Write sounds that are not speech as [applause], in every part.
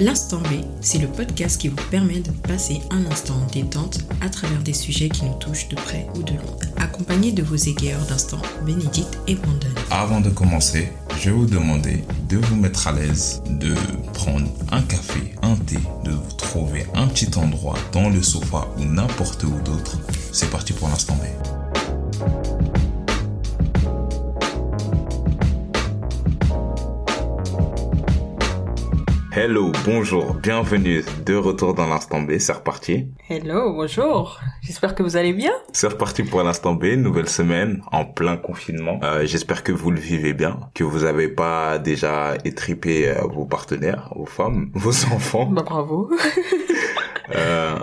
L'Instant B, c'est le podcast qui vous permet de passer un instant en détente à travers des sujets qui nous touchent de près ou de loin, accompagné de vos égayeurs d'instant, Bénédicte et Brandon. Avant de commencer, je vais vous demander de vous mettre à l'aise, de prendre un café, un thé, de vous trouver un petit endroit dans le sofa ou n'importe où d'autre. C'est parti pour l'Instant B. Hello, bonjour, bienvenue de retour dans l'instant B, c'est reparti. Hello, bonjour, j'espère que vous allez bien. C'est reparti pour l'instant B, nouvelle semaine en plein confinement. Euh, j'espère que vous le vivez bien, que vous n'avez pas déjà étripé euh, vos partenaires, vos femmes, [laughs] vos enfants. Bah bravo. [laughs] Euh,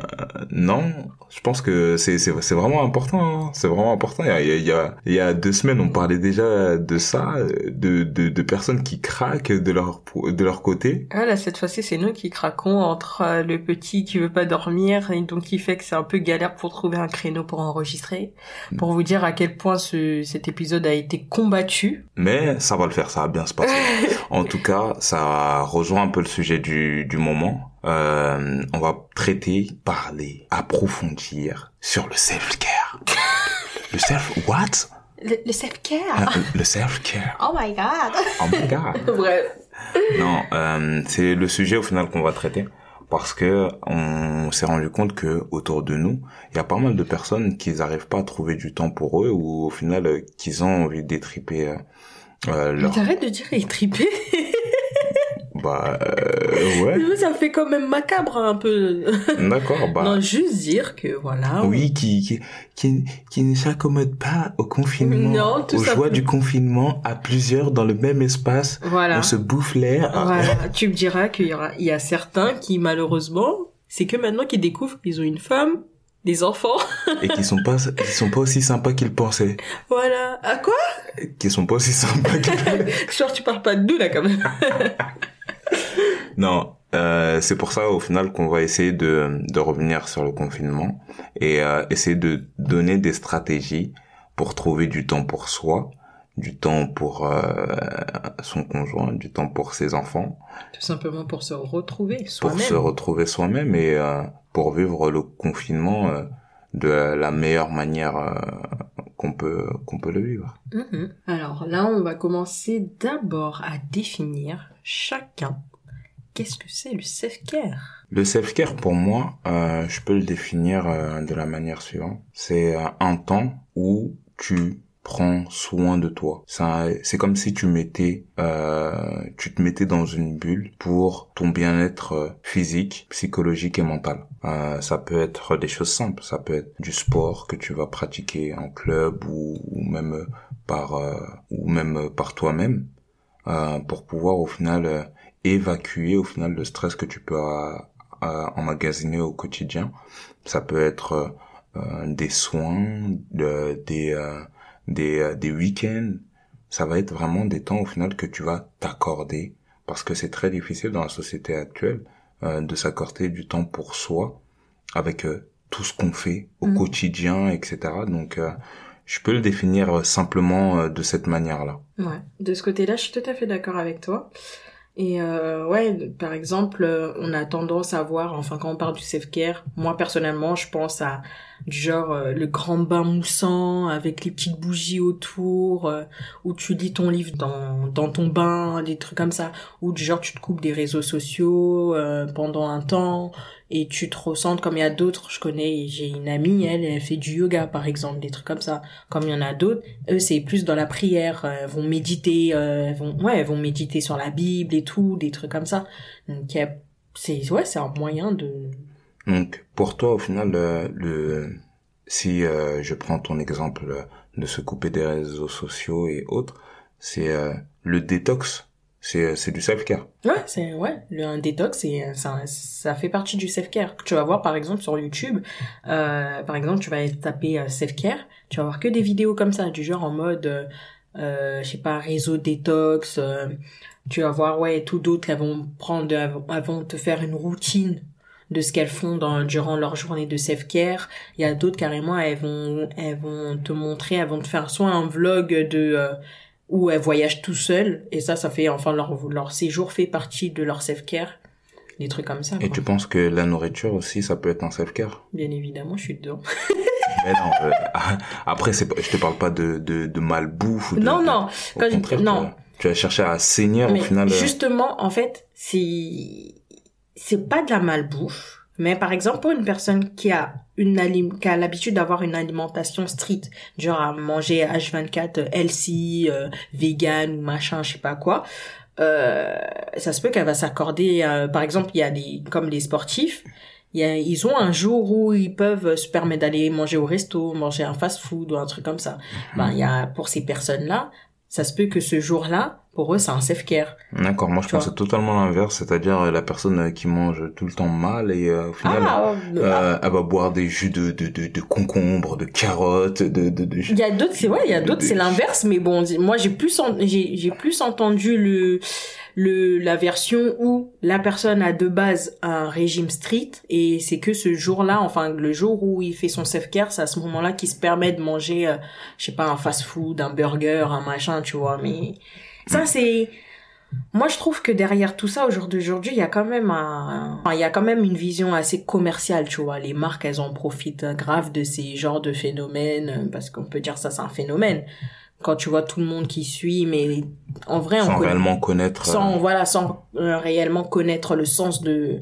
non, je pense que c'est c'est c'est vraiment important. Hein. C'est vraiment important. Il y a, il y a il y a deux semaines, on parlait déjà de ça, de de, de personnes qui craquent de leur de leur côté. Ah là, cette fois-ci, c'est nous qui craquons entre euh, le petit qui veut pas dormir et donc qui fait que c'est un peu galère pour trouver un créneau pour enregistrer. Pour vous dire à quel point ce cet épisode a été combattu. Mais ça va le faire, ça va bien se passer. [laughs] en tout cas, ça rejoint un peu le sujet du du moment euh, on va traiter, parler, approfondir sur le self-care. [laughs] le self what? Le, self-care? Ah, le self-care. Oh my god. Oh my god. [laughs] Bref. Non, euh, c'est le sujet au final qu'on va traiter parce que on s'est rendu compte que autour de nous, il y a pas mal de personnes qui n'arrivent pas à trouver du temps pour eux ou au final euh, qu'ils ont envie d'étriper euh, euh, leur... Mais t'arrêtes de dire étriper [laughs] bah euh, ouais. Ça fait quand même macabre un peu. [laughs] D'accord, bah. Non, juste dire que voilà. Oui, qui qui qui, qui ne s'accommode pas au confinement, non, tout aux joies du confinement, à plusieurs dans le même espace. Voilà. On se bouffe l'air. Voilà. tu me diras qu'il y aura, il y a certains qui malheureusement, c'est que maintenant qu'ils découvrent qu'ils ont une femme, des enfants. [laughs] et qui sont pas, qui sont pas aussi sympas qu'ils pensaient. Voilà. À quoi? Qui sont pas aussi sympas qu'ils [laughs] Genre, tu parles pas de nous, là, quand même. Non, euh, c'est pour ça au final qu'on va essayer de, de revenir sur le confinement et euh, essayer de donner des stratégies pour trouver du temps pour soi, du temps pour euh, son conjoint, du temps pour ses enfants. Tout simplement pour se retrouver soi-même. Pour se retrouver soi-même et euh, pour vivre le confinement euh, de la meilleure manière euh, qu'on peut qu'on peut le vivre. Mm-hmm. Alors là, on va commencer d'abord à définir chacun qu'est-ce que c'est le self-care? Le self-care, pour moi, euh, je peux le définir euh, de la manière suivante. C'est euh, un temps où tu prends soin de toi. C'est comme si tu mettais, euh, tu te mettais dans une bulle pour ton bien-être euh, physique, psychologique et mental. Euh, ça peut être des choses simples, ça peut être du sport que tu vas pratiquer en club ou, ou même par ou même par toi-même pour pouvoir au final évacuer au final le stress que tu peux euh, euh, emmagasiner au quotidien. Ça peut être euh, des soins, de, des des des week-ends. Ça va être vraiment des temps au final que tu vas t'accorder parce que c'est très difficile dans la société actuelle de s'accorder du temps pour soi avec tout ce qu'on fait au mm. quotidien, etc. Donc je peux le définir simplement de cette manière-là. Ouais. De ce côté-là, je suis tout à fait d'accord avec toi. Et euh, ouais, par exemple, euh, on a tendance à voir, enfin quand on parle du self-care, moi personnellement, je pense à du genre euh, le grand bain moussant avec les petites bougies autour, euh, où tu lis ton livre dans, dans ton bain, des trucs comme ça, ou du genre tu te coupes des réseaux sociaux pendant un temps, et tu te ressens comme il y a d'autres. Je connais j'ai une amie elle elle fait du yoga par exemple des trucs comme ça. Comme il y en a d'autres eux c'est plus dans la prière euh, vont méditer euh, vont ouais vont méditer sur la bible et tout des trucs comme ça. Donc c'est ouais c'est un moyen de donc pour toi au final le, si euh, je prends ton exemple de se couper des réseaux sociaux et autres c'est le détox c'est euh, c'est du self care ouais c'est ouais le un détox c'est ça ça fait partie du self care tu vas voir par exemple sur YouTube euh, par exemple tu vas taper euh, self care tu vas voir que des vidéos comme ça du genre en mode euh, euh je sais pas réseau détox tu vas voir ouais tout d'autres elles vont prendre elles vont te faire une routine de ce qu'elles font dans, durant leur journée de self-care. Il y a d'autres carrément, elles vont, elles vont te montrer, elles vont te faire soit un vlog de, où elles voyagent tout seules et ça ça fait enfin leur leur séjour fait partie de leur self care des trucs comme ça. Et quoi. tu penses que la nourriture aussi, ça peut être un self-care? Bien évidemment, je suis dedans. [laughs] Mais non, euh, [laughs] après, c'est pas, je te parle pas de, de, de malbouffe ou de, non, de- non. au Quand je- non. Tu, vas, tu vas chercher à saigner au final. euh, justement, en fait, c'est c'est pas de la malbouffe, mais par exemple pour une personne qui a une alim- qui a l'habitude d'avoir une alimentation stricte, genre à manger H24 euh, healthy, euh, vegan ou machin, je sais pas quoi. Euh, ça se peut qu'elle va s'accorder, euh, par exemple, il y a des comme les sportifs, y a, ils ont un jour où ils peuvent se permettre d'aller manger au resto, manger un fast-food ou un truc comme ça. Ben, il y a pour ces personnes-là, ça se peut que ce jour-là, pour eux, c'est un self-care. D'accord, moi je Tu pense que c'est totalement l'inverse, c'est-à-dire euh, la personne euh, qui mange tout le temps mal et euh, au final Ah, euh, elle va boire des jus de de de, de concombre, de carottes, de de, de Il y a d'autres, c'est ouais, il y a d'autres, c'est l'inverse, mais bon, moi j'ai plus, en- j'ai j'ai plus entendu le le la version où la personne a de base un régime strict et c'est que ce jour-là, enfin le jour où il fait son self-care, c'est à ce moment-là qu'il se permet de manger, euh, je sais pas, un fast-food, un burger, un machin, tu vois. Mais ça c'est moi, je trouve que derrière tout ça, au jour d'aujourd'hui, il y a quand même un, enfin, il y a quand même une vision assez commerciale, tu vois. Les marques, elles en profitent grave de ces genres de phénomènes, euh, parce qu'on peut dire ça, c'est un phénomène. Quand tu vois tout le monde qui suit, mais en vrai, on sans connaît- réellement connaître. sans euh, voilà, sans euh, réellement connaître le sens de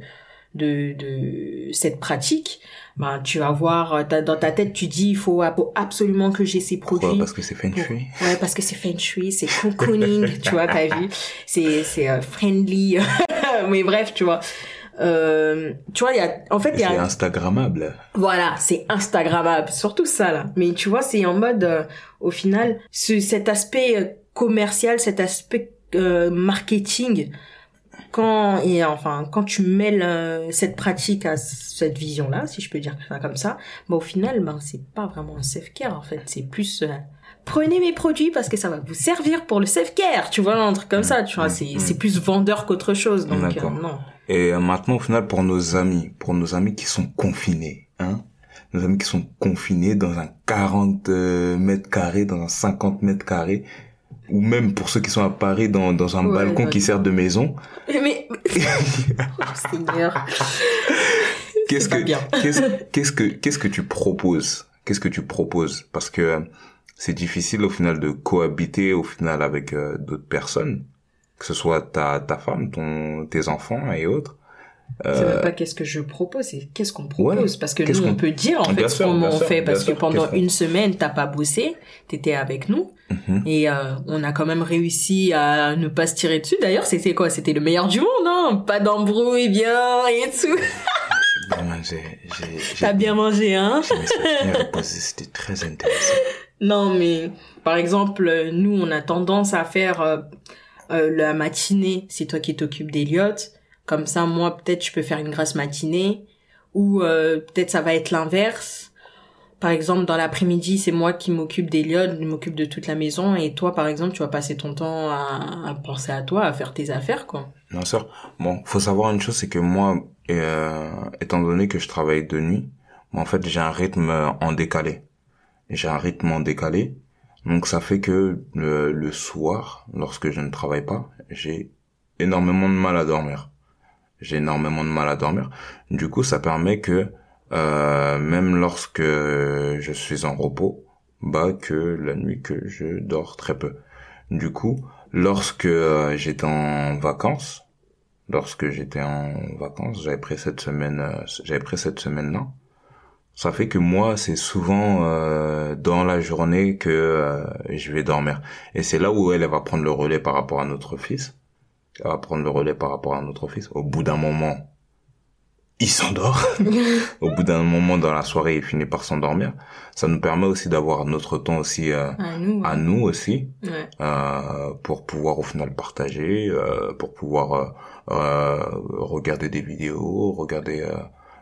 de de cette pratique, ben tu vas voir euh, dans ta tête, tu dis il faut ab- absolument que j'ai ces pourquoi produits. Parce que c'est feng Pour- shui. Ouais, parce que c'est feng shui, c'est cocooning, [laughs] tu vois, t'as vu. C'est, c'est euh, friendly. [laughs] Mais bref, tu vois. Euh, tu vois, il y a, en fait, il y C'est a, instagrammable. voilà, c'est Instagrammable, surtout ça là. Mais tu vois, c'est en mode, euh, au final, ce, cet aspect commercial, cet aspect euh, marketing, quand et enfin quand tu mêles euh, cette pratique à cette vision là, si je peux dire ça comme ça, bah au final, ben c'est pas vraiment un self care en fait, c'est plus euh, prenez mes produits parce que ça va vous servir pour le self care, tu vois un truc comme ça, tu vois, c'est Mm. c'est plus vendeur qu'autre chose, donc euh, non. Et euh, maintenant, au final, pour nos amis, pour nos amis qui sont confinés, hein, nos amis qui sont confinés dans un 40 euh, mètres carrés, dans un 50 mètres carrés, ou même pour ceux qui sont à Paris dans, dans un Ouais, balcon ouais. qui sert de maison, Mais [laughs] oh, Seigneur. qu'est-ce que qu'est-ce qu'est-ce que qu'est-ce que tu proposes? Qu'est-ce que tu proposes? Parce que euh, c'est difficile au final de cohabiter au final avec euh, d'autres personnes, que ce soit ta ta femme, ton tes enfants et autres. C'est même pas qu'est-ce que je propose, c'est qu'est-ce qu'on propose. Ouais. parce que Qu'est-ce nous, on qu'on- peut dire en Bien fait sûr, comment bien on sûr, fait. Parce que pendant qu'on- une semaine, t'as pas bossé, t'étais avec nous. Mhm. Et euh, on a quand même réussi à ne pas se tirer dessus. D'ailleurs, c'était quoi? C'était le meilleur du monde, hein? Pas d'embrouille, bien, et tout. T'as bien mangé, hein? c'était très intéressant. Non, mais par exemple, nous, on a tendance à faire euh, euh, la matinée, c'est toi qui t'occupes d'Eliott. Comme ça, moi, peut-être, je peux faire une grasse matinée. Ou euh, peut-être ça va être l'inverse. Par exemple, dans l'après-midi, c'est moi qui m'occupe d'Eliott, je m'occupe de toute la maison. Et toi, par exemple, tu vas passer ton temps à, penser à toi, à faire tes affaires, quoi. Bien sûr. Bon, faut savoir une chose, c'est que moi, euh, étant donné que je travaille de nuit, en fait, j'ai un rythme en décalé. J'ai un rythme en décalé. Donc, ça fait que le soir, lorsque je ne travaille pas, j'ai énormément de mal à dormir. J'ai énormément de mal à dormir. Du coup, ça permet que, euh, même lorsque je suis en repos, bah, que la nuit, que je dors très peu. Du coup, lorsque euh, j'étais en vacances, lorsque j'étais en vacances, j'avais pris cette semaine, euh, j'avais pris cette semaine-là. Ça fait que moi, c'est souvent euh, dans la journée que je vais dormir. Et c'est là où elle, elle va prendre le relais par rapport à notre fils. Elle va prendre le relais par rapport à notre fils. Au bout d'un moment, il s'endort. [laughs] Au bout d'un moment dans la soirée, il finit par s'endormir. Ça nous permet aussi d'avoir notre temps aussi euh, À nous. à nous aussi Ouais. euh, pour pouvoir au final partager, euh, pour pouvoir regarder des vidéos, regarder euh,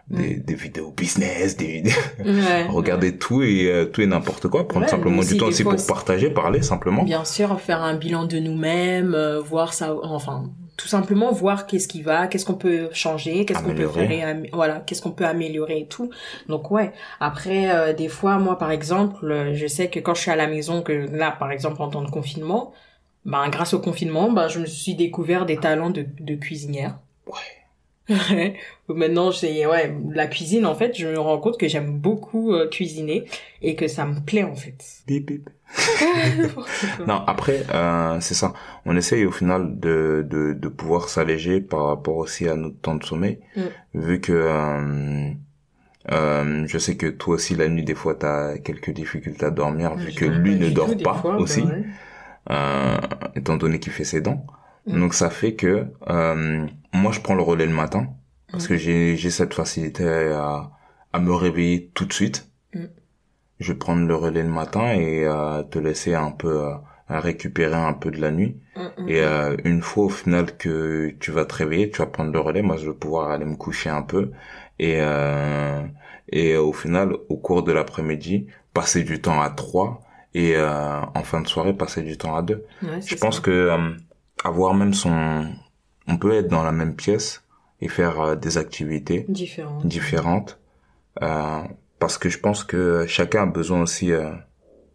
des, des vidéos business, des vidéos, [laughs] Ouais. [laughs] regarder tout et euh, tout et n'importe quoi, prendre Ouais, simplement du temps aussi pour partager, parler simplement. Bien sûr, faire un bilan de nous-mêmes, euh, voir ça, enfin, tout simplement voir qu'est-ce qui va, qu'est-ce qu'on peut changer, qu'est-ce qu'on peut faire, voilà, qu'est-ce qu'on peut améliorer et tout. Donc ouais. Après, euh, des fois, moi, par exemple, euh, je sais que quand je suis à la maison, que là, par exemple, en temps de confinement, ben, grâce au confinement, ben, je me suis découvert des talents de, de cuisinière. Ouais. Ouais. Maintenant, j'ai ouais, la cuisine en fait, je me rends compte que j'aime beaucoup euh, cuisiner et que ça me plaît en fait. Bip, bip. [laughs] [laughs] non, après, euh, c'est ça. On essaye au final de, de, de pouvoir s'alléger par rapport aussi à notre temps de sommeil, Mm. vu que euh, euh, je sais que toi aussi la nuit des fois t'as quelques difficultés à dormir, vu Je que lui ne dort pas fois, bah aussi, ouais. euh, étant donné qu'il fait ses dents. Mm. Donc ça fait que euh, moi je prends le relais le matin parce Mm. que j'ai j'ai cette facilité à à me réveiller tout de suite. Mm. Je vais prendre le relais le matin et euh, te laisser un peu euh, récupérer un peu de la nuit. Mm, mm, Et euh, une fois au final que tu vas te réveiller, tu vas prendre le relais. Moi, je vais pouvoir aller me coucher un peu et euh, et au final, au cours de l'après-midi, passer du temps à trois et euh, en fin de soirée, passer du temps à deux. Ouais, Je pense ça. que avoir même son, on peut être dans la même pièce et faire euh, des activités différent. différentes euh, parce que je pense que chacun a besoin aussi euh,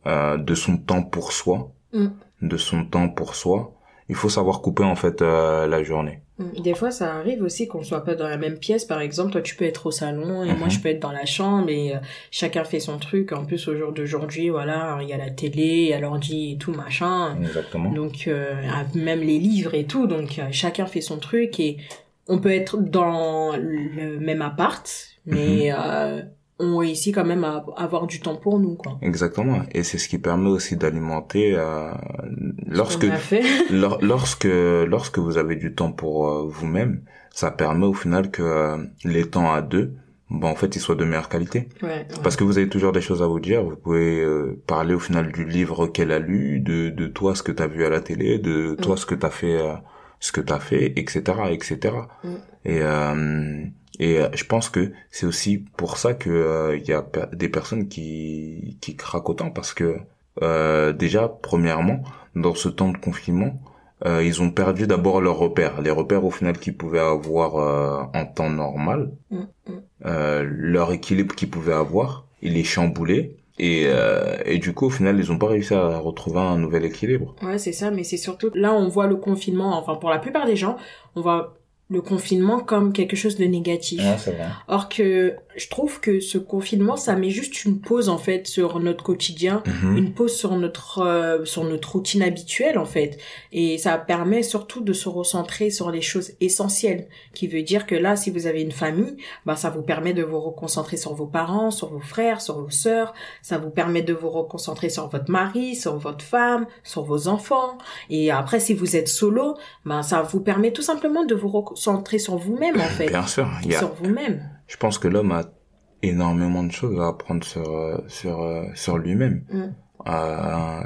euh, de son temps pour soi, Mm. de son temps pour soi. Il faut savoir couper en fait euh, la journée. Mm. Des fois, ça arrive aussi qu'on soit pas dans la même pièce. Par exemple, toi, tu peux être au salon et moi, je peux être dans la chambre et euh, chacun fait son truc. En plus, au jour d'aujourd'hui, voilà, il y a la télé, il y a l'ordi et tout, machin. Exactement. Donc, euh, même les livres et tout. Donc, euh, chacun fait son truc et on peut être dans le même appart, mais euh, on réussit quand même à avoir du temps pour nous, quoi. Exactement. Et c'est ce qui permet aussi d'alimenter euh, lorsque fait. [laughs] lor- lorsque lorsque vous avez du temps pour euh, vous-même, ça permet au final que euh, les temps à deux, bon en fait, ils soient de meilleure qualité. Ouais, ouais. Parce que vous avez toujours des choses à vous dire. Vous pouvez euh, parler au final du livre qu'elle a lu, de de toi ce que t'as vu à la télé, de toi ce que t'as fait, euh, ce que t'as fait, etc., etc. Et euh, et euh, je pense que c'est aussi pour ça que euh, il y a des personnes qui qui craquent autant parce que euh, déjà premièrement dans ce temps de confinement euh, ils ont perdu d'abord leurs repères. Les repères au final qu'ils pouvaient avoir euh, en temps normal Mm, mm. euh, leur équilibre qu'ils pouvaient avoir il est chamboulé et euh, et du coup au final ils ont pas réussi à retrouver un nouvel équilibre. Ouais, c'est ça, mais c'est surtout là on voit le confinement, enfin pour la plupart des gens, on voit le confinement comme quelque chose de négatif. c'est vrai Or que je trouve que ce confinement, ça met juste une pause en fait sur notre quotidien, Mhm. une pause sur notre euh, sur notre routine habituelle en fait, et ça permet surtout de se recentrer sur les choses essentielles. Qui veut dire que là, si vous avez une famille, bah ça vous permet de vous reconcentrer sur vos parents, sur vos frères, sur vos sœurs. Ça vous permet de vous reconcentrer sur votre mari, sur votre femme, sur vos enfants. Et après, si vous êtes solo, ben ça vous permet tout simplement de vous recentrer sur vous-même en fait, bien sûr il y a sur vous-même. je pense que l'homme a énormément de choses à apprendre sur euh, sur euh, sur lui-même. Mm. Euh,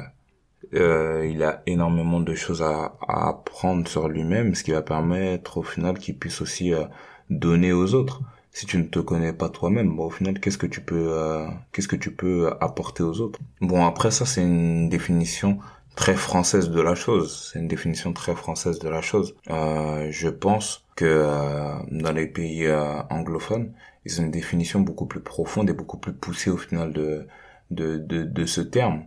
euh, il a énormément de choses à, à apprendre sur lui-même, ce qui va permettre au final qu'il puisse aussi euh, donner aux autres. Si tu ne te connais pas toi-même, bon, au final, qu'est-ce que tu peux euh, qu'est-ce que tu peux apporter aux autres? Bon, après ça, c'est une définition très française de la chose. C'est une définition très française de la chose. Euh, je pense que euh, dans les pays euh, anglophones, ils ont une définition beaucoup plus profonde et beaucoup plus poussée au final de de de, ce terme.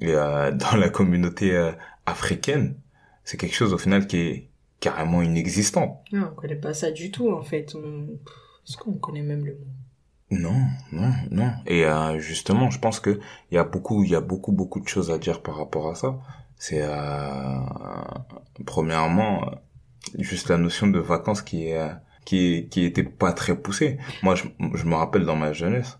Et [laughs] dans la communauté africaine, c'est quelque chose au final qui est carrément inexistant. Non, on connaît pas ça du tout en fait. On... Est-ce qu'on connaît même le mot? Non, non, non. Et euh, justement, je pense que il y a beaucoup, il y a beaucoup, beaucoup de choses à dire par rapport à ça. C'est euh, premièrement juste la notion de vacances qui est qui qui était pas très poussée. Moi, je, je me rappelle dans ma jeunesse,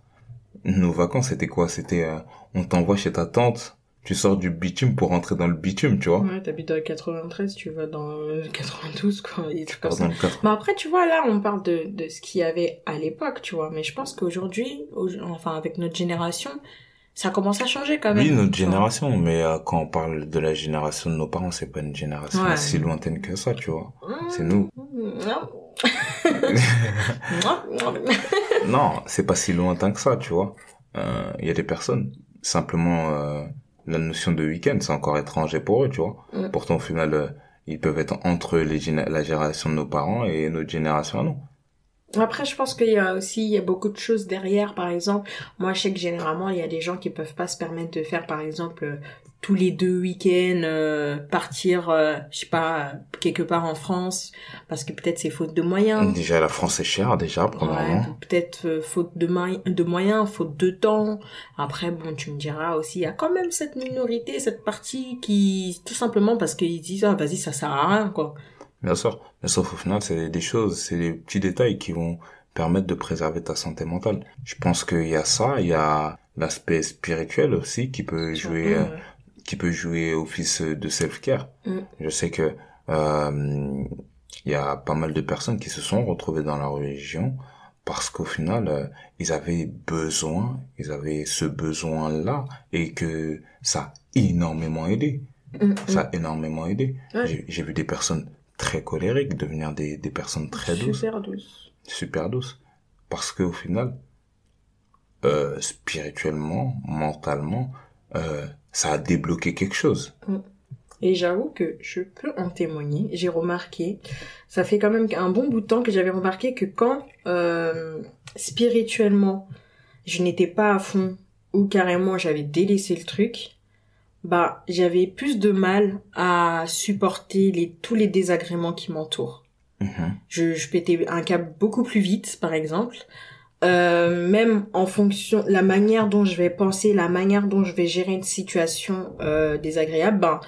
nos vacances c'était quoi? C'était euh, on t'envoie chez ta tante, tu sors du bitume pour rentrer dans le bitume, tu vois. Ouais, t'habites dans le 93, tu vas dans le 92 quoi, et trucs comme ça. Mais après, tu vois, là, on parle de, de ce qu'il y avait à l'époque, tu vois. Mais je pense qu'aujourd'hui, au- enfin, avec notre génération, ça commence à changer quand même. Oui, notre tu vois. génération, mais euh, quand on parle de la génération de nos parents, c'est pas une génération Ouais. si lointaine que ça, tu vois. Mmh. C'est nous. [laughs] Non, c'est pas si lointain que ça, tu vois. Euh, Il y a des personnes, simplement, euh, la notion de week-end, c'est encore étranger pour eux, tu vois. Mm. Pourtant, au final, euh, ils peuvent être entre les la génération de nos parents et notre génération à nous. Après, je pense qu'il y a aussi, il y a beaucoup de choses derrière. Par exemple, moi, je sais que généralement, il y a des gens qui peuvent pas se permettre de faire, par exemple, tous les deux week-ends euh, partir euh, je sais pas quelque part en France parce que peut-être c'est faute de moyens Déjà, la France est chère, déjà, premièrement. Ouais, peut-être euh, faute de, de moyens faute de temps après bon tu me diras aussi il y a quand même cette minorité cette partie qui tout simplement parce qu'ils disent ah vas-y ça sert à rien quoi Bien sûr. Mais sauf au final, c'est des choses, c'est des petits détails qui vont permettre de préserver ta santé mentale. Je pense qu'il y a ça, il y a l'aspect spirituel aussi qui peut jouer, euh, Ouais. Qui peut jouer office de self-care. Mm. Je sais que euh, il y a pas mal de personnes qui se sont retrouvées dans la religion parce qu'au final, euh, ils avaient besoin, ils avaient ce besoin-là et que ça a énormément aidé. Mm, Ça a énormément aidé. Ouais. J'ai- vu des personnes très colériques devenir des, des personnes très douces, super douce super douces. Parce qu'au final, euh, spirituellement, mentalement, euh, ça a débloqué quelque chose. Et j'avoue que je peux en témoigner. J'ai remarqué, ça fait quand même un bon bout de temps que j'avais remarqué que quand euh, spirituellement je n'étais pas à fond ou carrément j'avais délaissé le truc, bah j'avais plus de mal à supporter les tous les désagréments qui m'entourent. Mhm. Je, je pétais un câble beaucoup plus vite, par exemple. Euh, même en fonction la manière dont je vais penser, la manière dont je vais gérer une situation euh, désagréable, ben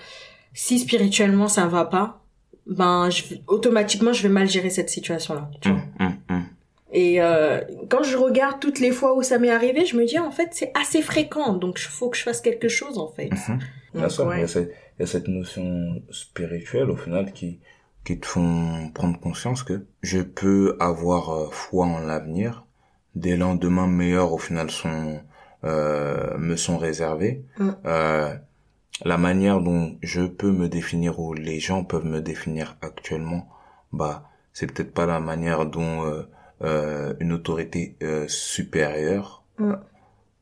si spirituellement ça va pas, ben je, automatiquement je vais mal gérer cette situation là. Tu vois. Mm, mm, mm. Et euh, quand je regarde toutes les fois où ça m'est arrivé, je me dis en fait c'est assez fréquent, donc il faut que je fasse quelque chose en fait. Ouais. il, y a cette, il y a cette notion spirituelle au final qui, qui te font prendre conscience que je peux avoir euh, foi en l'avenir. Des lendemains meilleurs au final sont euh, me sont réservés. Mm. Euh, la manière dont je peux me définir ou les gens peuvent me définir actuellement, bah c'est peut-être pas la manière dont euh, euh, une autorité euh, supérieure Mm.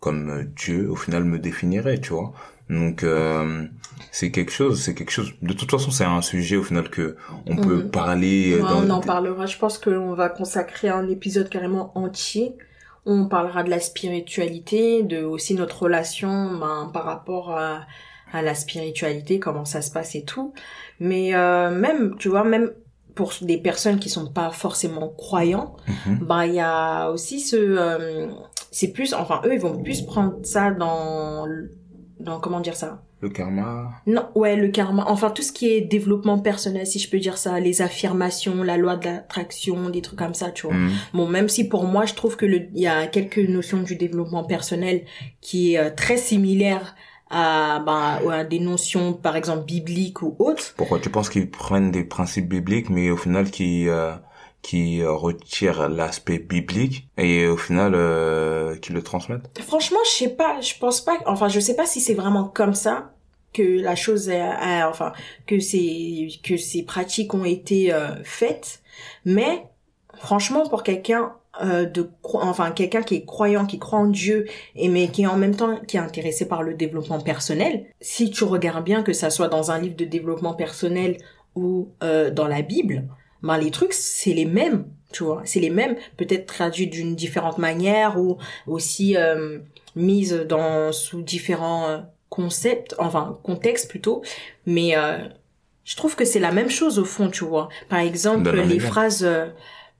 comme euh, Dieu au final me définirait, tu vois. Donc euh, c'est quelque chose, c'est quelque chose. De toute façon, c'est un sujet au final que on peut Mhm. parler. Ouais, dans on en parlera. Je pense qu'on va consacrer un épisode carrément entier. On parlera de la spiritualité, de aussi notre relation ben, par rapport à, à la spiritualité, comment ça se passe et tout. Mais euh, même, tu vois, même pour des personnes qui sont pas forcément croyants, Mhm. bah il y a aussi ce, euh, c'est plus, enfin eux ils vont plus prendre ça dans, dans comment dire ça, Le karma. non, ouais, le karma. Enfin, tout ce qui est développement personnel, si je peux dire ça, les affirmations, la loi de l'attraction, des trucs comme ça, tu vois. Mhm. Bon, même si pour moi, je trouve que le, il y a quelques notions du développement personnel qui est euh, très similaire à, ben, à des notions, par exemple, bibliques ou autres. Pourquoi tu penses qu'ils prennent des principes bibliques, mais au final qui euh, qui euh, retirent l'aspect biblique et au final euh, qui le transmettent Franchement, je sais pas, je pense pas, enfin, je sais pas si c'est vraiment comme ça que la chose est, est- enfin, que ces, que ces pratiques ont été euh, faites, mais franchement, pour quelqu'un euh, de, enfin, quelqu'un qui est croyant, qui croit en Dieu, et mais qui est en même temps qui est intéressé par le développement personnel, si tu regardes bien que ça soit dans un livre de développement personnel ou euh, dans la Bible, ben les trucs c'est les mêmes, tu vois, c'est les mêmes, peut-être traduits d'une différente manière ou aussi euh, mise dans sous différents euh, concepts, enfin contextes plutôt, mais euh, je trouve que c'est la même chose au fond, tu vois. Par exemple, les exemple. phrases, euh,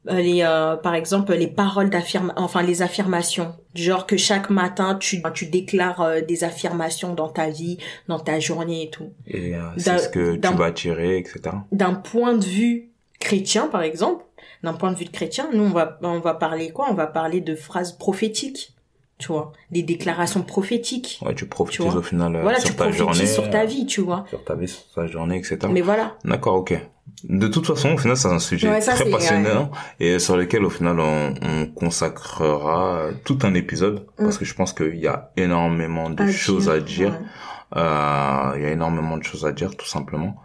euh, les, euh, par exemple, les paroles d'affirmation, enfin les affirmations, genre que chaque matin tu tu déclares euh, des affirmations dans ta vie, dans ta journée et tout. et euh, c'est ce que tu vas attirer, etc. D'un point de vue chrétien, par exemple, d'un point de vue de chrétien, nous on va on va parler quoi? On va parler de phrases prophétiques, tu vois, des déclarations prophétiques. Ouais, tu vois? au final euh, voilà, sur tu ta prophétises journée, sur ta vie, tu vois. sur ta vie, sur ta journée, etc. Mais voilà. D'accord, ok. De toute façon, au final, c'est un sujet Ouais, ça, très passionnant et sur lequel, au final, on, on consacrera tout un épisode parce que je pense qu'il y a énormément de À choses dire, à dire. ouais. Euh, il y a énormément de choses à dire, tout simplement.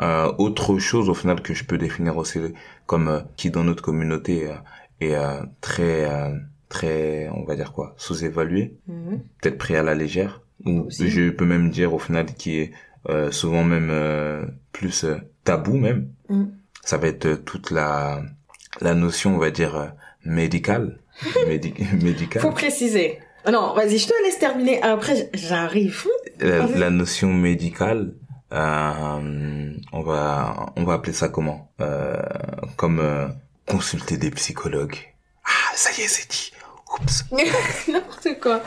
Euh, autre chose, au final, que je peux définir aussi comme euh, qui dans notre communauté euh, est euh, très, euh, très, on va dire quoi, sous-évalué, Mhm. peut-être pris à la légère, ou Aussi. je peux même dire au final qui est euh, souvent même euh, plus euh, tabou même. Mm. Ça va être toute la la notion, on va dire médicale, [laughs] médi médicale. Faut préciser. Ah Non, vas-y, je te laisse terminer. Après, j'arrive. la, la notion médicale, euh, on va on va appeler ça comment? Euh, Comme euh, consulter des psychologues. Ah, ça y est, c'est dit. Oups. [laughs] N'importe quoi.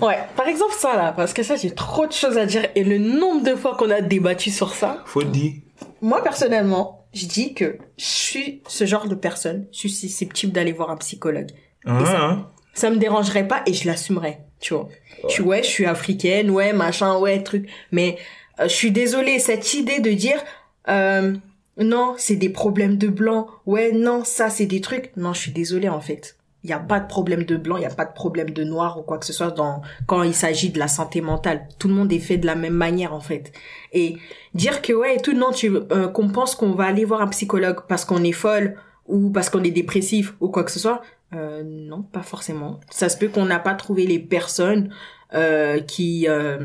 Ouais, par exemple ça là, parce que ça j'ai trop de choses à dire et le nombre de fois qu'on a débattu sur ça. Faut dire. Moi personnellement, je dis que je suis ce genre de personne, je suis susceptible d'aller voir un psychologue. Ça- hein. Ça me dérangerait pas et je l'assumerais, tu vois. Je suis ouais, je suis africaine, ouais, machin, ouais, truc. Mais euh, je suis désolée, cette idée de dire euh, non, c'est des problèmes de blanc. Ouais, non, ça c'est des trucs. Non, je suis désolée en fait. Il y a pas de problème de blanc, il y a pas de problème de noir ou quoi que ce soit dans quand il s'agit de la santé mentale. Tout le monde est fait de la même manière en fait. Et dire que ouais, tout non, tu euh, qu'on pense qu'on va aller voir un psychologue parce qu'on est folle ou parce qu'on est dépressif ou quoi que ce soit, euh, non, pas forcément. Ça se peut qu'on n'a pas trouvé les personnes euh, qui euh,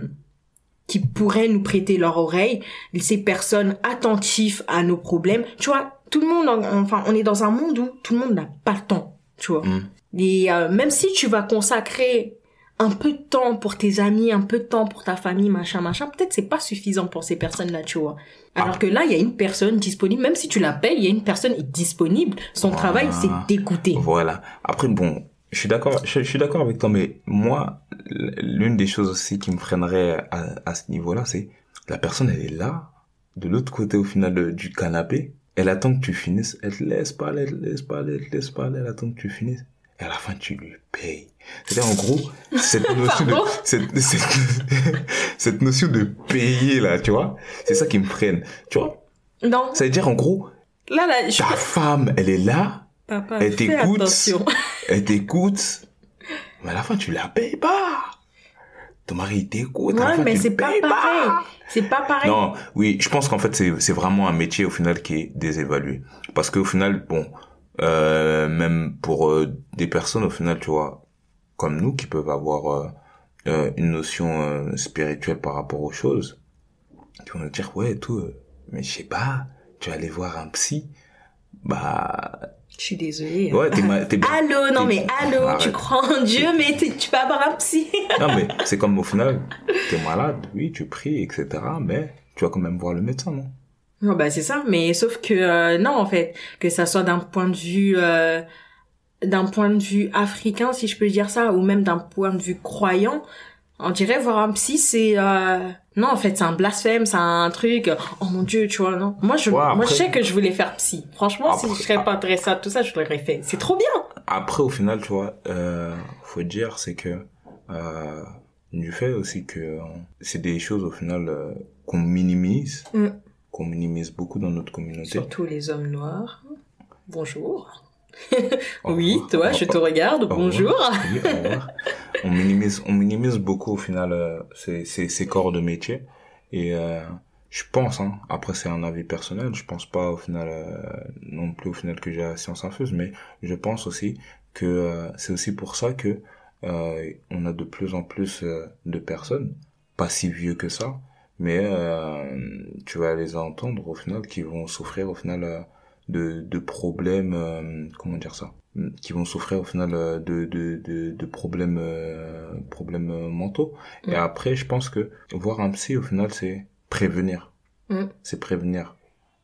qui pourraient nous prêter leur oreille, ces personnes attentives à nos problèmes. Tu vois, tout le monde, en- enfin, on est dans un monde où tout le monde n'a pas le temps, tu vois. Mm. Et euh, même si tu vas consacrer un peu de temps pour tes amis, un peu de temps pour ta famille, machin, machin, peut-être c'est pas suffisant pour ces personnes-là, tu vois. Alors Ah. que là, il y a une personne disponible, même si tu l'appelles, il y a une personne disponible. Son travail, c'est d'écouter. Voilà. Après, bon, je suis d'accord, je, je suis d'accord avec toi, mais moi, l'une des choses aussi qui me freinerait à, à ce niveau-là, c'est la personne, elle est là, de l'autre côté au final de- du canapé, elle attend que tu finisses, elle te laisse parler, elle te laisse parler, elle te laisse parler, elle attend que tu finisses. Et à la fin, tu lui payes. C'est-à-dire, en gros, cette [laughs] notion de, cette, cette, [laughs] cette notion de payer, là, tu vois, c'est ça qui me freine. Tu vois, Non, ça veut dire, en gros, là, là, je... ta femme, elle est là, Papa, Elle t'écoute. [laughs] elle t'écoute, mais à la fin, tu la payes pas. Ton mari, il t'écoute, à la Ouais, fin, mais c'est pas pareil. C'est pas pareil. Non, oui, je pense qu'en fait, c'est, c'est vraiment un métier, au final, qui est désévalué. Parce qu'au final, bon, euh, même pour euh, des personnes, au final, tu vois, comme nous, qui peuvent avoir euh, euh, une notion euh, spirituelle par rapport aux choses, qui vont nous dire, ouais, tout, euh, mais je sais pas, tu vas aller voir un psy, bah, Je suis désolée. ouais, t'es, ma- t'es Allô, non mais allô, Arrête. tu crois en Dieu, mais tu peux avoir un psy. Non, mais [laughs] c'est comme au final, t'es malade, oui, tu pries, etc., mais tu vas quand même voir le médecin, non? Non, bah c'est ça, mais sauf que euh, non en fait, que ça soit d'un point de vue euh, d'un point de vue africain si je peux dire ça ou même d'un point de vue croyant, on dirait voir un psy c'est euh, non en fait c'est un blasphème, c'est un truc oh mon dieu, tu vois non. Moi je Ouais, moi je sais que je voulais faire psy. Franchement, si je serais pas intéressée à tout ça, je l'aurais fait. C'est trop bien. Après, au final, tu vois, euh, faut dire, c'est que euh, du fait aussi que c'est des choses au final euh, qu'on minimise, Mm. qu'on minimise beaucoup dans notre communauté. Surtout les hommes noirs. Bonjour. Oui, toi, je te regarde. Bonjour. Oui, on minimise, on minimise beaucoup au final euh, ces, ces, ces corps de métier. Et euh, je pense, hein, après c'est un avis personnel, je pense pas au final euh, non plus au final que j'ai la science infuse, mais je pense aussi que euh, c'est aussi pour ça que euh, on a de plus en plus de personnes, pas si vieux que ça, mais euh, tu vas les entendre au final qui vont souffrir au final de, de problèmes, euh, comment dire ça, qui vont souffrir au final euh, de, de, de, de problèmes, euh, problèmes euh, mentaux. Et Mm. après, je pense que voir un psy, au final, c'est prévenir. Mm. C'est prévenir.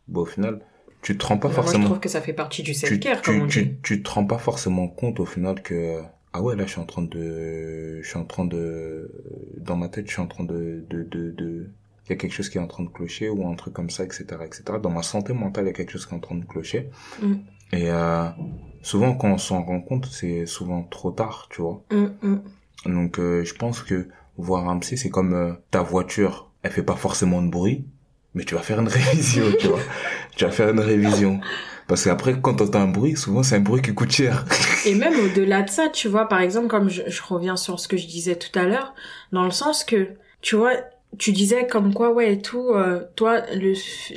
Bon, au final, tu te rends pas Moi, je forcément trouve que ça fait partie du tu, self-care, tu, comme on dit. tu, tu te rends pas forcément compte au final que ah ouais là je suis en train de je suis en train de dans ma tête je suis en train de de de de il y a quelque chose qui est en train de clocher ou un truc comme ça etc etc dans ma santé mentale il y a quelque chose qui est en train de clocher. Mm. et euh, souvent quand on s'en rend compte c'est souvent trop tard tu vois. Hum, hum. donc euh, je pense que voir un psy c'est comme euh, ta voiture elle fait pas forcément de bruit mais tu vas faire une [laughs] révision tu vois. Tu vas faire une révision. Parce qu'après quand t'entends un bruit souvent c'est un bruit qui coûte cher. Et même au-delà de ça, tu vois, par exemple, comme je, je reviens sur ce que je disais tout à l'heure, dans le sens que, tu vois, tu disais comme quoi, ouais, et tout, euh, toi, le,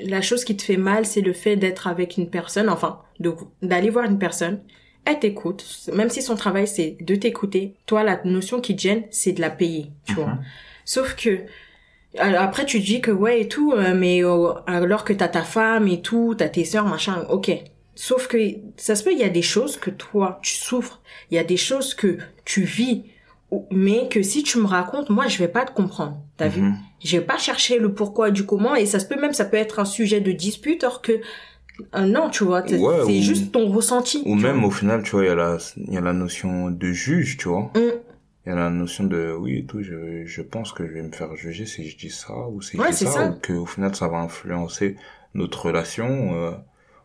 la chose qui te fait mal, c'est le fait d'être avec une personne, enfin, de d'aller voir une personne, elle t'écoute, même si son travail c'est de t'écouter, toi, la notion qui te gêne, c'est de la payer, tu vois. Mhm. Sauf que, alors après tu te dis que ouais et tout, euh, mais euh, alors que t'as ta femme et tout, t'as tes sœurs, machin, ok. Sauf que ça se peut, il y a des choses que toi tu souffres, il y a des choses que tu vis mais que si tu me racontes, moi, je vais pas te comprendre. T'as vu? Mhm. Je vais pas chercher le pourquoi du comment, et ça se peut même, ça peut être un sujet de dispute, or que euh, non, tu vois, c'est Ouais, c'est ou- juste ton ressenti. Ou même au final, tu vois, il y a la, il y a la notion de juge, tu vois. Mm. Il y a la notion de, oui et tout, je, je pense que je vais me faire juger si je dis ça, ou si je dis ça, ça. ou que au final ça va influencer notre relation, euh,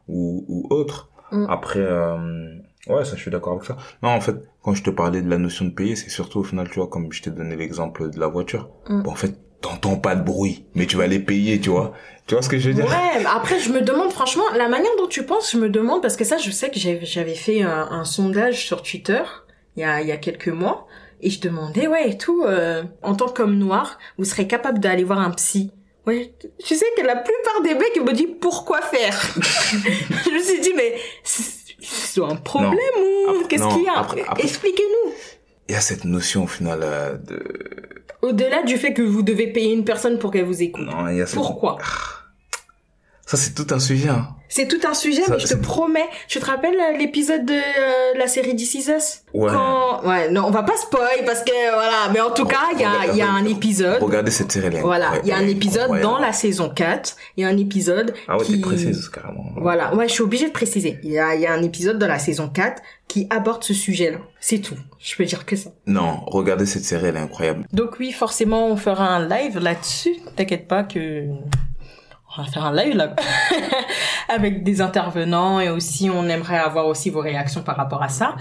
ou, ou autre. Mm. Après, euh, ouais, ça je suis d'accord avec ça. Non, en fait, quand je te parlais de la notion de payer, c'est surtout au final, tu vois, comme je t'ai donné l'exemple de la voiture. Mm. Bon, en fait, t'entends pas de bruit, mais tu vas les payer, tu vois. Tu vois ce que je veux dire? Ouais, mais après je me demande franchement la manière dont tu penses, je me demande parce que ça je sais que j'avais fait un, un sondage sur Twitter il y a il y a quelques mois et je demandais ouais et tout euh, en tant qu'homme noir, vous serez capable d'aller voir un psy? Ouais, tu sais que la plupart des mecs me disent pourquoi faire? [laughs] je me suis dit mais c'est un problème ou qu'est-ce qu'il y a après- après- Expliquez-nous. Il y a cette notion au final euh, de... Au-delà du fait que vous devez payer une personne pour qu'elle vous écoute. Non, il y a cette... Pourquoi? Ça, c'est tout un sujet, hein. C'est tout un sujet, Ça, mais je te promets. Tu te rappelles euh, l'épisode de euh, la série This Is Us? Ouais. Quand... Ouais, non, on va pas spoil parce que voilà. Mais en tout Bon, cas, il y a, il y a un épisode. Regardez cette série là. Voilà, il y a un épisode dans la saison 4. Il y a un épisode Ah ouais, qui... précise, carrément. Voilà, ouais, je suis obligée de préciser. Il y a, il y a un épisode dans la saison 4 qui aborde ce sujet-là. C'est tout. Je peux dire que ça. Non, regardez cette série, elle est incroyable. Donc oui, forcément, on fera un live là-dessus. T'inquiète pas que on va faire un live là [laughs] avec des intervenants et aussi on aimerait avoir aussi vos réactions par rapport à ça.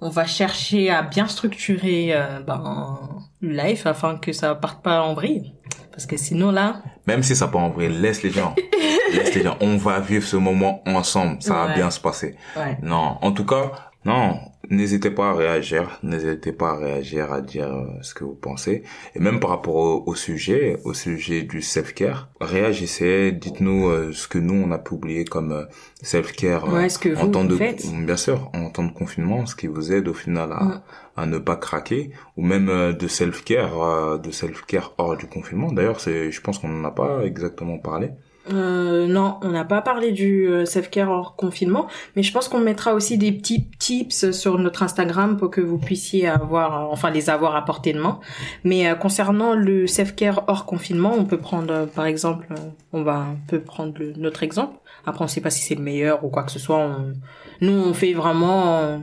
On va chercher à bien structurer euh, ben, le live afin que ça parte pas en vrille. Parce que sinon là, Même si ça part en vrai, laisse les gens. [laughs] laisse les gens. On va vivre ce moment ensemble. Ça va bien se passer. ouais. Non, en tout cas, non, n'hésitez pas à réagir, n'hésitez pas à réagir, à dire euh, ce que vous pensez. Et même par rapport au, au sujet, au sujet du self-care, réagissez, dites-nous euh, ce que nous, on a pu oublier comme euh, self-care Ouais, ce que en temps de, faites. bien sûr, en temps de confinement, ce qui vous aide au final à, à ne pas craquer, ou même de self-care, de self-care hors du confinement. D'ailleurs, c'est, je pense qu'on n'en a pas exactement parlé. Euh, non, on n'a pas parlé du euh, self-care hors confinement, mais je pense qu'on mettra aussi des petits tips sur notre Instagram pour que vous puissiez avoir, euh, enfin les avoir à portée de main. Mais euh, concernant le self-care hors confinement, on peut prendre, euh, par exemple, on va un peu prendre le- notre exemple. Après, on sait pas si c'est le meilleur ou quoi que ce soit. On... Nous, on fait vraiment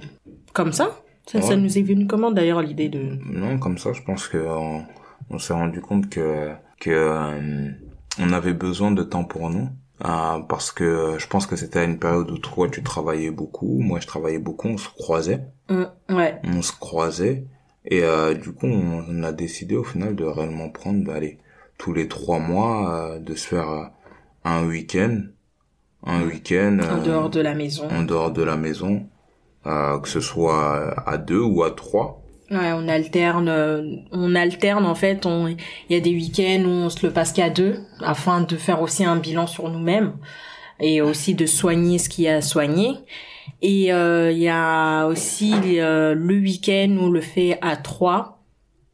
comme ça. Ça, ça nous est venu comment d'ailleurs l'idée de... Non, comme ça, je pense que on, on s'est rendu compte que que on avait besoin de temps pour nous. euh, parce que je pense que c'était à une période où toi tu travaillais beaucoup, moi je travaillais beaucoup, on se croisait, Hum, ouais. on se croisait et euh, du coup on, a décidé au final de réellement prendre, allez, tous les trois mois euh, de se faire euh, un week-end, un week-end En euh, dehors de la maison. en dehors de la maison, euh, que ce soit à deux ou à trois. Ouais, on alterne, euh, on alterne en fait. Il y a des week-ends où on se le passe qu'à deux, afin de faire aussi un bilan sur nous-mêmes et aussi de soigner ce qu'il y a à soigner. Et euh, il y a aussi euh, le week-end où on le fait à trois,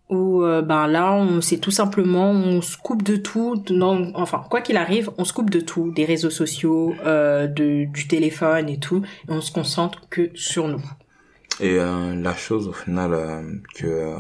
où euh, ben là, on c'est tout simplement, on se coupe de tout. Non, enfin, quoi qu'il arrive, on se coupe de tout, des réseaux sociaux, de, du téléphone et tout, et on se concentre que sur nous. Et euh, la chose au final euh, que euh,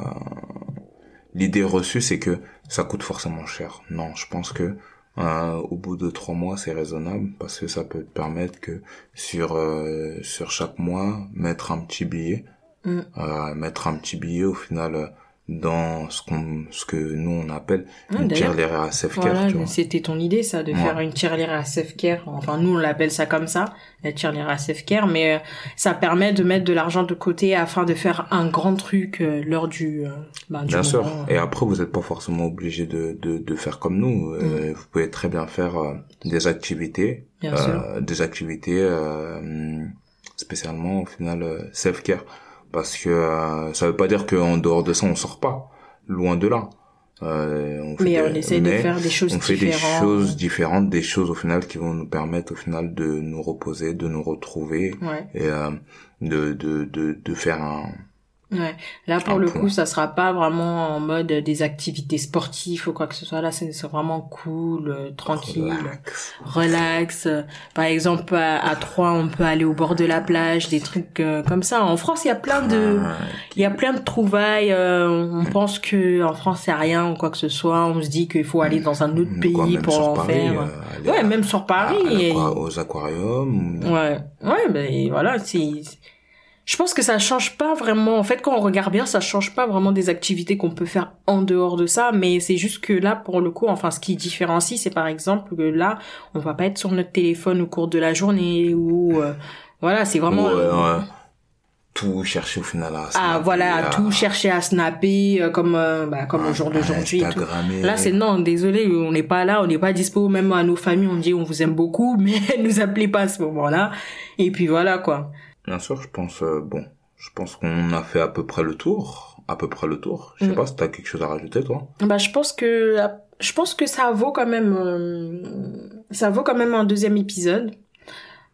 l'idée reçue c'est que ça coûte forcément cher. Non, je pense que euh, au bout de trois mois c'est raisonnable parce que ça peut te permettre que sur euh, sur chaque mois mettre un petit billet, Mm. euh, mettre un petit billet au final euh, dans ce qu'on ce que nous on appelle Ah, une tirelire à self-care. Voilà, c'était ton idée ça, de Ouais. faire une tirelire à self-care. Enfin, nous on l'appelle ça comme ça, la tirelire à self-care, mais euh, ça permet de mettre de l'argent de côté afin de faire un grand truc euh, lors du, euh, ben, du Bien sûr. Et après, vous n'êtes pas forcément obligé de, de, de faire comme nous. Euh, Vous pouvez très bien faire euh, des activités, Bien sûr. euh, des activités euh, spécialement au final euh, self-care, parce que euh, ça veut pas dire qu'en dehors de ça on sort pas, loin de là. Euh, on fait Mais des- on essaie de faire des choses on fait des différentes. choses différentes, des choses au final qui vont nous permettre au final de nous reposer, de nous retrouver Ouais. et euh, de, de, de, de faire un, Ouais. Là, pour le coup, ça sera pas vraiment en mode des activités sportives ou quoi que ce soit. Là, c'est vraiment cool, euh, tranquille, Relax. relax. Par exemple, à, Troyes, on peut aller au bord de la plage, des trucs euh, comme ça. En France, il y a plein de, il y a plein de trouvailles. euh, on pense que en France, c'est rien ou quoi que ce soit. On se dit qu'il faut aller dans un autre quoi, pays pour en Paris, faire. ouais, à- même sur Paris. à et- l'aqua- aux aquariums. Ouais, ouais, ben voilà, c'est. Je pense que ça change pas vraiment. En fait, quand on regarde bien, ça change pas vraiment des activités qu'on peut faire en dehors de ça. Mais c'est juste que là, pour le coup, enfin, ce qui différencie, c'est par exemple que là, on va pas être sur notre téléphone au cours de la journée ou euh, voilà, c'est vraiment. Ouais, ouais. Tout chercher au final à Ah voilà, à- tout chercher à snapper euh, comme euh, bah, comme au jour d'aujourd'hui. Là, c'est non, désolé, on n'est pas là, on n'est pas dispo, même à nos familles, on dit on vous aime beaucoup, [laughs] mais nous appelez pas à ce moment-là. Et puis voilà, quoi. Bien sûr, je pense, euh, bon, je pense qu'on a fait à peu près le tour. À peu près le tour. Je sais Mm. pas si t'as quelque chose à rajouter, toi. Bah, je pense que, je pense que ça vaut quand même, euh, ça vaut quand même un deuxième épisode.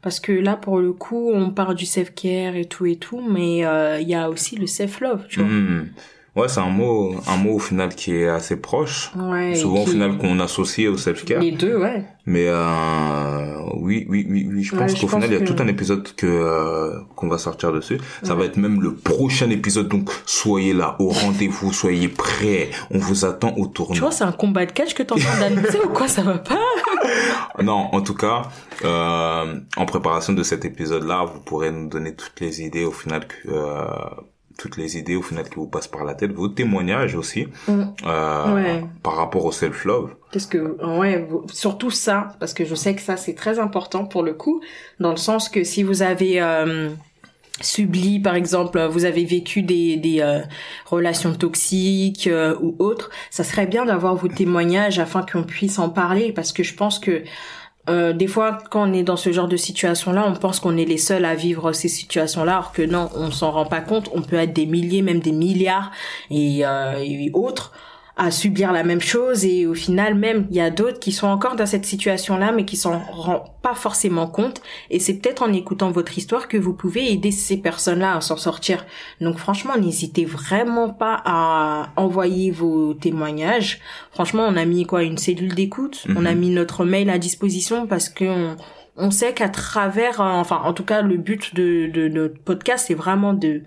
Parce que là, pour le coup, on parle du self-care et tout et tout, mais euh, il y a aussi le self-love, tu vois. Hmm. Ouais, c'est un mot, un mot au final qui est assez proche. Ouais. Souvent au final qu'on associe au self-care. Les deux, ouais. Mais euh, oui, oui, oui, oui. Je pense qu'au final, il y a tout un épisode que euh, qu'on va sortir dessus. Ça Ouais. va être même le prochain épisode. Donc soyez là, au rendez-vous, soyez prêts. On vous attend au tournant. Tu vois, c'est un combat de catch que train [laughs] d'annoncer ou quoi, ça va pas? [laughs] Non, en tout cas, euh, en préparation de cet épisode-là, vous pourrez nous donner toutes les idées au final que euh, toutes les idées au final qui vous passent par la tête, vos témoignages aussi Mm. euh, Ouais. par rapport au self-love. Qu'est-ce que ouais vous- surtout ça parce que je sais que ça c'est très important pour le coup dans le sens que si vous avez euh, subli par exemple vous avez vécu des des euh, relations toxiques euh, ou autres ça serait bien d'avoir vos témoignages afin qu'on puisse en parler parce que je pense que euh, des fois, quand on est dans ce genre de situation-là, on pense qu'on est les seuls à vivre ces situations-là, alors que non, on s'en rend pas compte. On peut être des milliers, même des milliards et, euh, et autres à subir la même chose et au final même il y a d'autres qui sont encore dans cette situation là mais qui s'en rendent pas forcément compte. Et c'est peut-être en écoutant votre histoire que vous pouvez aider ces personnes là à s'en sortir. Donc franchement n'hésitez vraiment pas à envoyer vos témoignages. Franchement on a mis quoi une cellule d'écoute? Mhm. on a mis notre mail à disposition parce que on, on sait qu'à travers euh, enfin en tout cas le but de, de notre podcast c'est vraiment de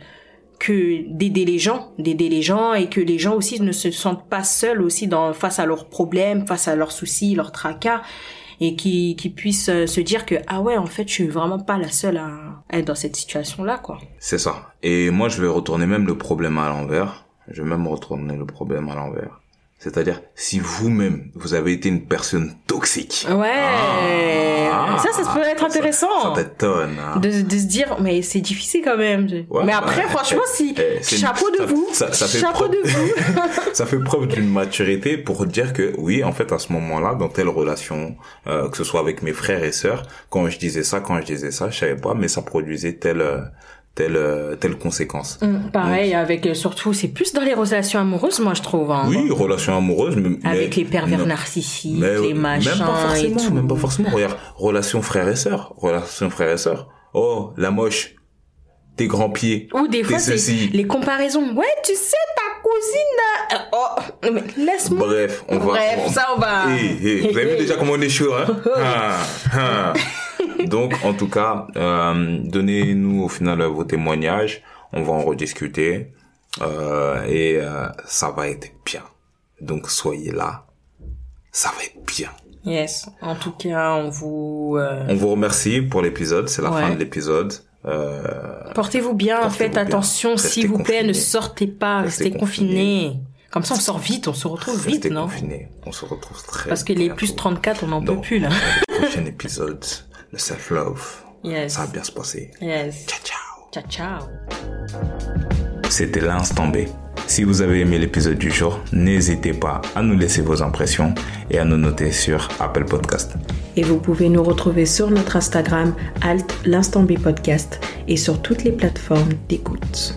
que d'aider les gens, d'aider les gens et que les gens aussi ne se sentent pas seuls aussi dans face à leurs problèmes, face à leurs soucis, leurs tracas et qui qui puissent euh, se dire que ah ouais en fait je suis vraiment pas la seule à être dans cette situation là quoi. C'est ça. Et moi, je vais retourner même le problème à l'envers. Je vais même retourner le problème à l'envers. C'est-à-dire, si vous-même, vous avez été une personne toxique. Ouais. Ah. ça ça peut être Ça intéressant. t'étonne. hein. de, de se dire mais c'est difficile quand même. Ouais, mais après franchement si Eh, une- chapeau de ça- vous, ça- ça fait chapeau preuve- de vous. [laughs] ça fait preuve d'une maturité pour dire que oui, en fait, à ce moment-là, dans telle relation, euh, que ce soit avec mes frères et sœurs, quand je disais ça, quand je disais ça, je savais pas, mais ça produisait telle euh, telle euh, telle conséquence. Mm, Pareil avec euh, surtout c'est plus dans les relations amoureuses moi je trouve. hein. Oui, relation amoureuse, mais, avec mais- les pervers narcissiques, mais les machins même pas et forcément, tout. même pas forcément. Regarde, relation frère et sœur, relation frère et sœur. Oh, la moche, tes grands pieds. Ou des fois ceci. les comparaisons. Ouais, tu sais ta cousine. euh, Oh, mais laisse-moi. Bref, on va. Bref, ça on va. Hey, hey, vous avez vu déjà comment on est chaud, hein? [laughs] Ah, ah. [laughs] Donc, en tout cas, euh, donnez-nous au final vos témoignages. On va en rediscuter. Euh, et euh, ça va être bien. Donc, soyez là. Ça va être bien. Yes. En tout cas, on vous euh, On vous remercie pour l'épisode. C'est la Ouais. fin de l'épisode. Euh, portez-vous bien. Faites bien. attention, s'il vous plaît, ne sortez pas, Restez restez confinés. Comme ça, on sort vite, on se retrouve vite, non? confinés. On se retrouve très Parce que les plus 34, on n'en peut plus là. le prochain épisode. [laughs] Le self-love. Yes. Ça va bien se passer. Yes. Ciao, ciao. Ciao, ciao. C'était l'instant B. Si vous avez aimé l'épisode du jour, n'hésitez pas à nous laisser vos impressions et à nous noter sur Apple Podcast. Et vous pouvez nous retrouver sur notre Instagram, Alt l'Instant B Podcast, et sur toutes les plateformes d'écoute.